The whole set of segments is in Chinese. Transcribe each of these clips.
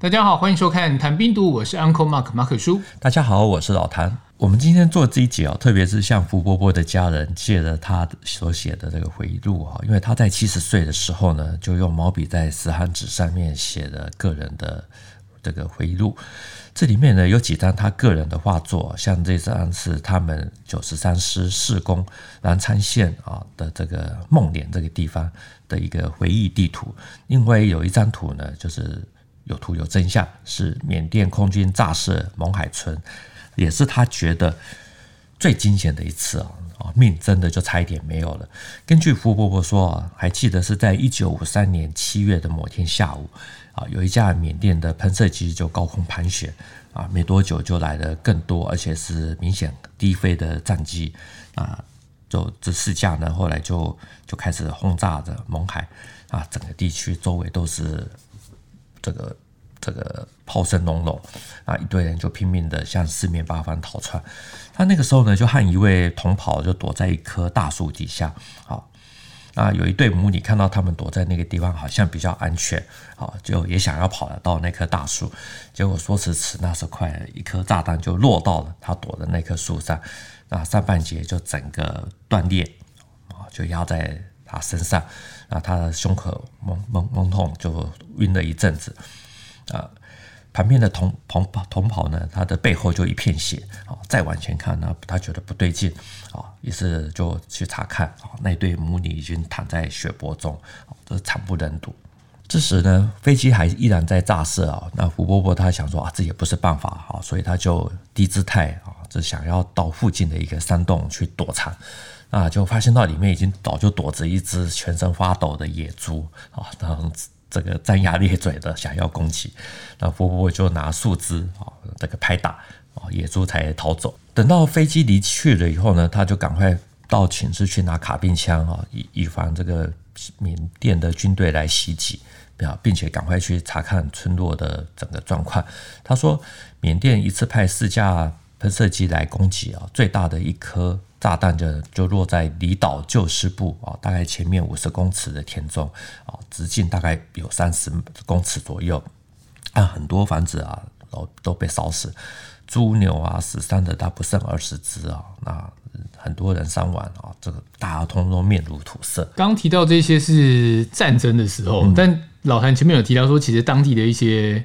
大家好，欢迎收看《谈兵读武》，我是 Uncle Mark 马可叔。大家好，我是老谭。我们今天做这一集啊，特别是像福伯伯的家人借了他所写的这个回忆录啊，因为他在七十岁的时候呢，就用毛笔在死函纸上面写了个人的这个回忆录。这里面呢有几张他个人的画作，像这张是他们九十三师四工南昌县啊的这个孟连这个地方的一个回忆地图。另外有一张图呢，就是有图有真相，是缅甸空军炸死勐海村。也是他觉得最惊险的一次啊！命真的就差一点没有了。根据福伯伯说啊，还记得是在一九五三年七月的某天下午啊，有一架缅甸的喷射机就高空盘旋啊，没多久就来了更多，而且是明显低飞的战机啊，就这四架呢，后来就就开始轰炸着勐海啊，整个地区周围都是这个。这个炮声隆隆啊，一堆人就拼命的向四面八方逃窜。他那个时候呢，就和一位同袍就躲在一棵大树底下。好，那有一对母女看到他们躲在那个地方，好像比较安全，好，就也想要跑到那棵大树。结果说时迟，那时快，一颗炸弹就落到了他躲的那棵树上，那上半截就整个断裂，啊，就压在他身上，那他的胸口懵懵懵痛，就晕了一阵子。啊，旁边的同同同袍呢，他的背后就一片血啊！再往前看呢，他觉得不对劲啊，于是就去查看啊，那对母女已经躺在血泊中，这惨不忍睹。这时呢，飞机还依然在炸射啊。那胡伯伯他想说啊，这也不是办法啊，所以他就低姿态啊，就想要到附近的一个山洞去躲藏啊，就发现到里面已经早就躲着一只全身发抖的野猪啊，这样子。这个张牙咧嘴的想要攻击，那波波就拿树枝啊，这个拍打啊，野猪才逃走。等到飞机离去了以后呢，他就赶快到寝室去拿卡宾枪啊，以以防这个缅甸的军队来袭击，啊并且赶快去查看村落的整个状况。他说，缅甸一次派四架喷射机来攻击啊，最大的一颗。炸弹就就落在离岛旧师部啊，大概前面五十公尺的田中啊，直径大概有三十公尺左右，啊，很多房子啊都都被烧死，猪牛啊死伤的大不剩二十只啊，那很多人伤亡啊，这个大家通通面如土色。刚提到这些是战争的时候，嗯、但老谭前面有提到说，其实当地的一些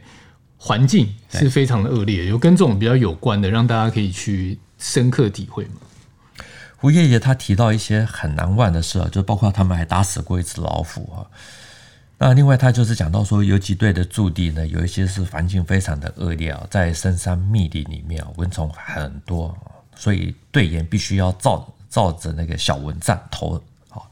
环境是非常的恶劣，有跟这种比较有关的，让大家可以去深刻体会嘛。胡爷爷他提到一些很难忘的事啊，就包括他们还打死过一只老虎啊。那另外他就是讲到说，游击队的驻地呢，有一些是环境非常的恶劣啊，在深山密林里面啊，蚊虫很多，所以队员必须要罩罩着那个小蚊帐头啊，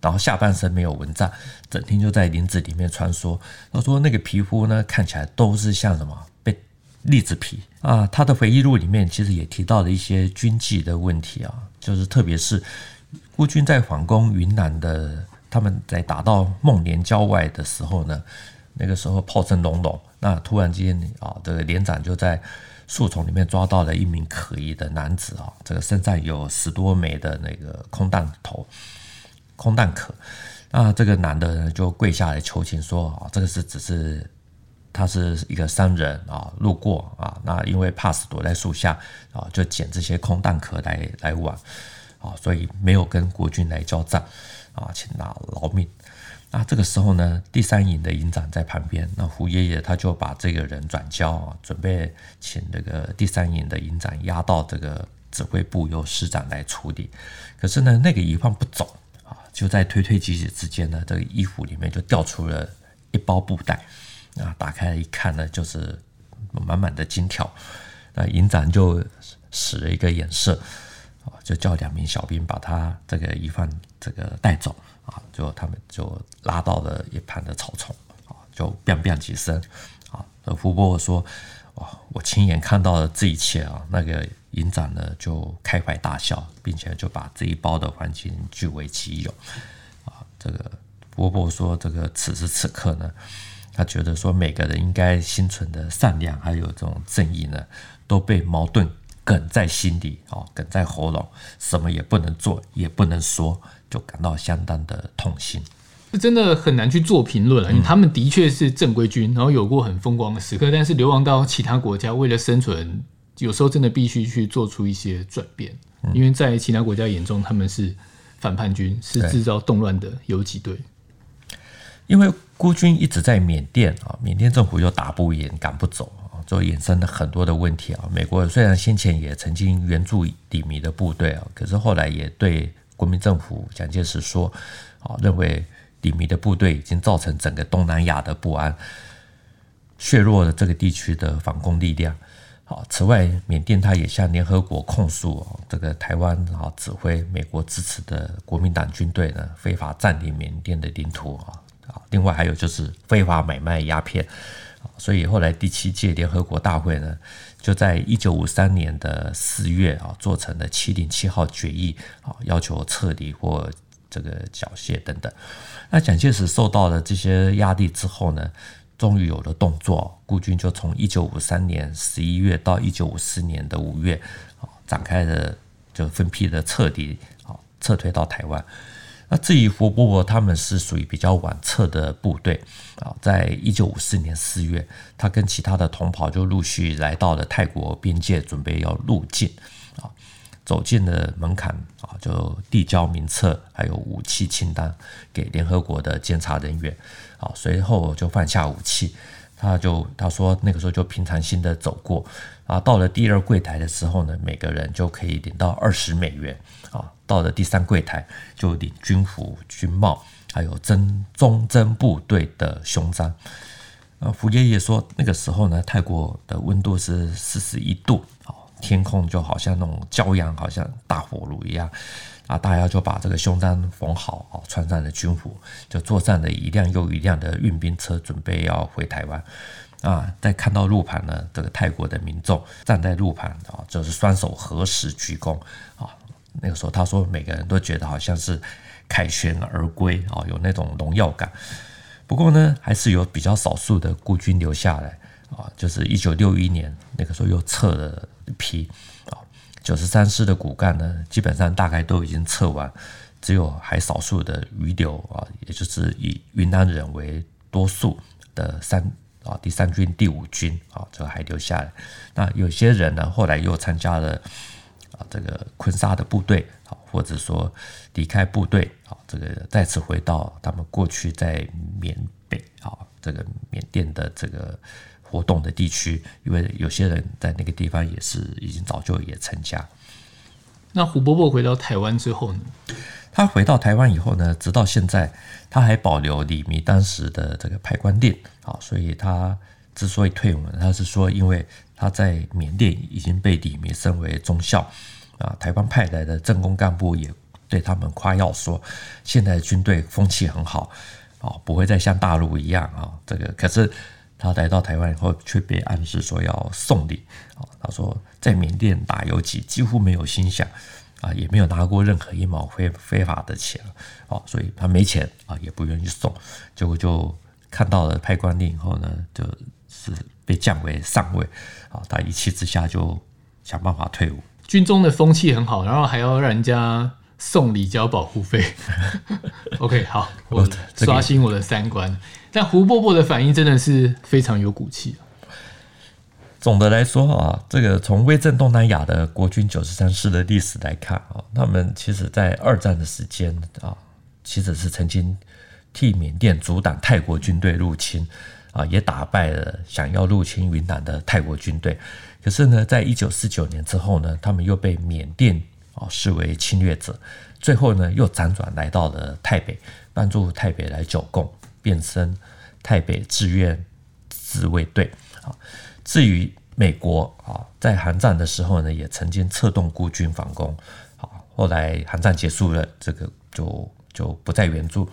然后下半身没有蚊帐，整天就在林子里面穿梭。他说那个皮肤呢，看起来都是像什么被？栗子皮啊，他的回忆录里面其实也提到了一些军纪的问题啊，就是特别是孤军在反攻云南的，他们在打到孟连郊外的时候呢，那个时候炮声隆隆，那突然间啊，这个连长就在树丛里面抓到了一名可疑的男子啊，这个身上有十多枚的那个空弹头、空弹壳，那这个男的呢就跪下来求情说啊，这个是只是。他是一个商人啊，路过啊，那因为怕死躲在树下啊，就捡这些空弹壳来来玩啊，所以没有跟国军来交战啊，请拿饶命。那这个时候呢，第三营的营长在旁边，那胡爷爷他就把这个人转交啊，准备请这个第三营的营长押到这个指挥部由师长来处理。可是呢，那个疑犯不走啊，就在推推挤挤之间呢，这个衣服里面就掉出了一包布袋。啊，打开一看呢，就是满满的金条。那营长就使了一个眼色，啊，就叫两名小兵把他这个疑犯这个带走。啊，就他们就拉到了一旁的草丛，啊，就 biang biang 几声。啊，福伯伯说：“哇，我亲眼看到了这一切啊！”那个营长呢，就开怀大笑，并且就把这一包的黄金据为己有。啊，这个福伯伯说：“这个此时此刻呢。”他觉得说，每个人应该心存的善良，还有这种正义呢，都被矛盾梗在心里，哦，梗在喉咙，什么也不能做，也不能说，就感到相当的痛心。这真的很难去做评论了。因为他们的确是正规军，然后有过很风光的时刻，但是流亡到其他国家，为了生存，有时候真的必须去做出一些转变。因为在其他国家眼中，他们是反叛军，是制造动乱的游击队。因为孤军一直在缅甸啊，缅甸政府又打不赢，赶不走啊，就衍生了很多的问题啊。美国虽然先前也曾经援助李弥的部队啊，可是后来也对国民政府蒋介石说啊，认为李弥的部队已经造成整个东南亚的不安，削弱了这个地区的反攻力量。啊，此外，缅甸他也向联合国控诉这个台湾啊指挥美国支持的国民党军队呢非法占领缅甸的领土啊。啊，另外还有就是非法买卖鸦片，所以后来第七届联合国大会呢，就在一九五三年的四月啊，做成了七零七号决议啊，要求撤离或这个缴械等等。那蒋介石受到了这些压力之后呢，终于有了动作，孤军就从一九五三年十一月到一九五四年的五月啊，展开了就分批的撤离啊，撤退到台湾。那至于胡伯伯他们是属于比较晚撤的部队啊，在一九五四年四月，他跟其他的同袍就陆续来到了泰国边界，准备要入境啊，走进了门槛啊，就递交名册还有武器清单给联合国的监察人员啊，随后就放下武器，他就他说那个时候就平常心的走过啊，到了第二柜台的时候呢，每个人就可以领到二十美元。啊，到了第三柜台就领军服、军帽，还有征忠贞部队的胸章。啊，福爷爷说，那个时候呢，泰国的温度是四十一度，天空就好像那种骄阳，好像大火炉一样。啊，大家就把这个胸章缝好，啊，穿上了军服，就坐上了一辆又一辆的运兵车，准备要回台湾。啊，在看到路旁呢，这个泰国的民众站在路旁啊，就是双手合十鞠躬啊。那个时候，他说每个人都觉得好像是凯旋而归啊，有那种荣耀感。不过呢，还是有比较少数的孤军留下来啊，就是一九六一年那个时候又撤了批啊，九十三师的骨干呢，基本上大概都已经撤完，只有还少数的余留啊，也就是以云南人为多数的三啊第三军第五军啊，这个还留下来。那有些人呢，后来又参加了。啊，这个坤沙的部队啊，或者说离开部队啊，这个再次回到他们过去在缅北啊，这个缅甸的这个活动的地区，因为有些人在那个地方也是已经早就也成家。那胡伯伯回到台湾之后呢？他回到台湾以后呢，直到现在他还保留李弥当时的这个派官令啊，所以他之所以退伍，他是说因为。他在缅甸已经被李弥升为中校，啊，台湾派来的政工干部也对他们夸耀说，现在军队风气很好，啊，不会再像大陆一样啊，这个可是他来到台湾以后，却被暗示说要送礼，啊，他说在缅甸打游击几乎没有薪饗，啊，也没有拿过任何一毛非非法的钱，啊，所以他没钱啊，也不愿意送，结果就看到了派官令以后呢，就是。被降为上尉，啊，他一气之下就想办法退伍。军中的风气很好，然后还要让人家送礼交保护费。OK，好，我刷新我的三观。哦，但胡伯伯的反应真的是非常有骨气。总的来说啊，这个从威震东南亚的国军九十三师的历史来看啊，他们其实在二战的时间啊，其实是曾经替缅甸阻挡泰国军队入侵。啊，也打败了想要入侵云南的泰国军队。可是呢，在一九四九年之后呢，他们又被缅甸啊视为侵略者，最后呢又辗转来到了台北，帮助台北来剿共，变身台北志愿自卫队。啊，至于美国啊，在韩战的时候呢，也曾经策动孤军反攻。啊，后来韩战结束了，这个就就不再援助。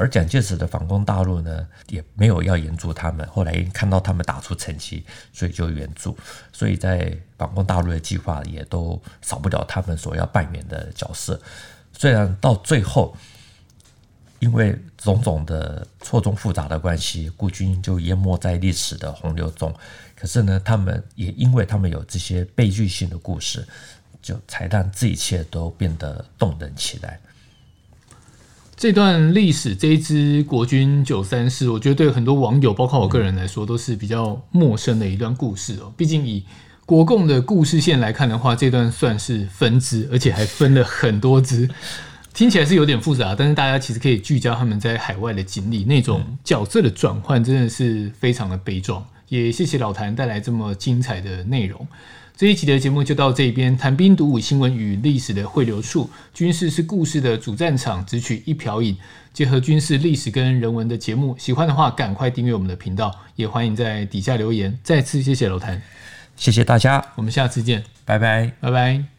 而蒋介石的反攻大陆呢，也没有要援助他们。后来看到他们打出成绩，所以就援助。所以在反攻大陆的计划也都少不了他们所要扮演的角色。虽然到最后，因为种种的错综复杂的关系，孤军就淹没在历史的洪流中。可是呢，他们也因为他们有这些悲剧性的故事，就才让这一切都变得动人起来。这段历史，这一支国军九三四，我觉得对很多网友，包括我个人来说，都是比较陌生的一段故事哦。毕竟以国共的故事线来看的话，这段算是分支，而且还分了很多支，听起来是有点复杂。但是大家其实可以聚焦他们在海外的经历，那种角色的转换真的是非常的悲壮。也谢谢老谭带来这么精彩的内容。这一期的节目就到这边，谈兵读武新闻与历史的汇流处，军事是故事的主战场，只取一瓢饮，结合军事历史跟人文的节目，喜欢的话赶快订阅我们的频道，也欢迎在底下留言。再次谢谢老谭，谢谢大家，我们下次见，拜拜，拜拜。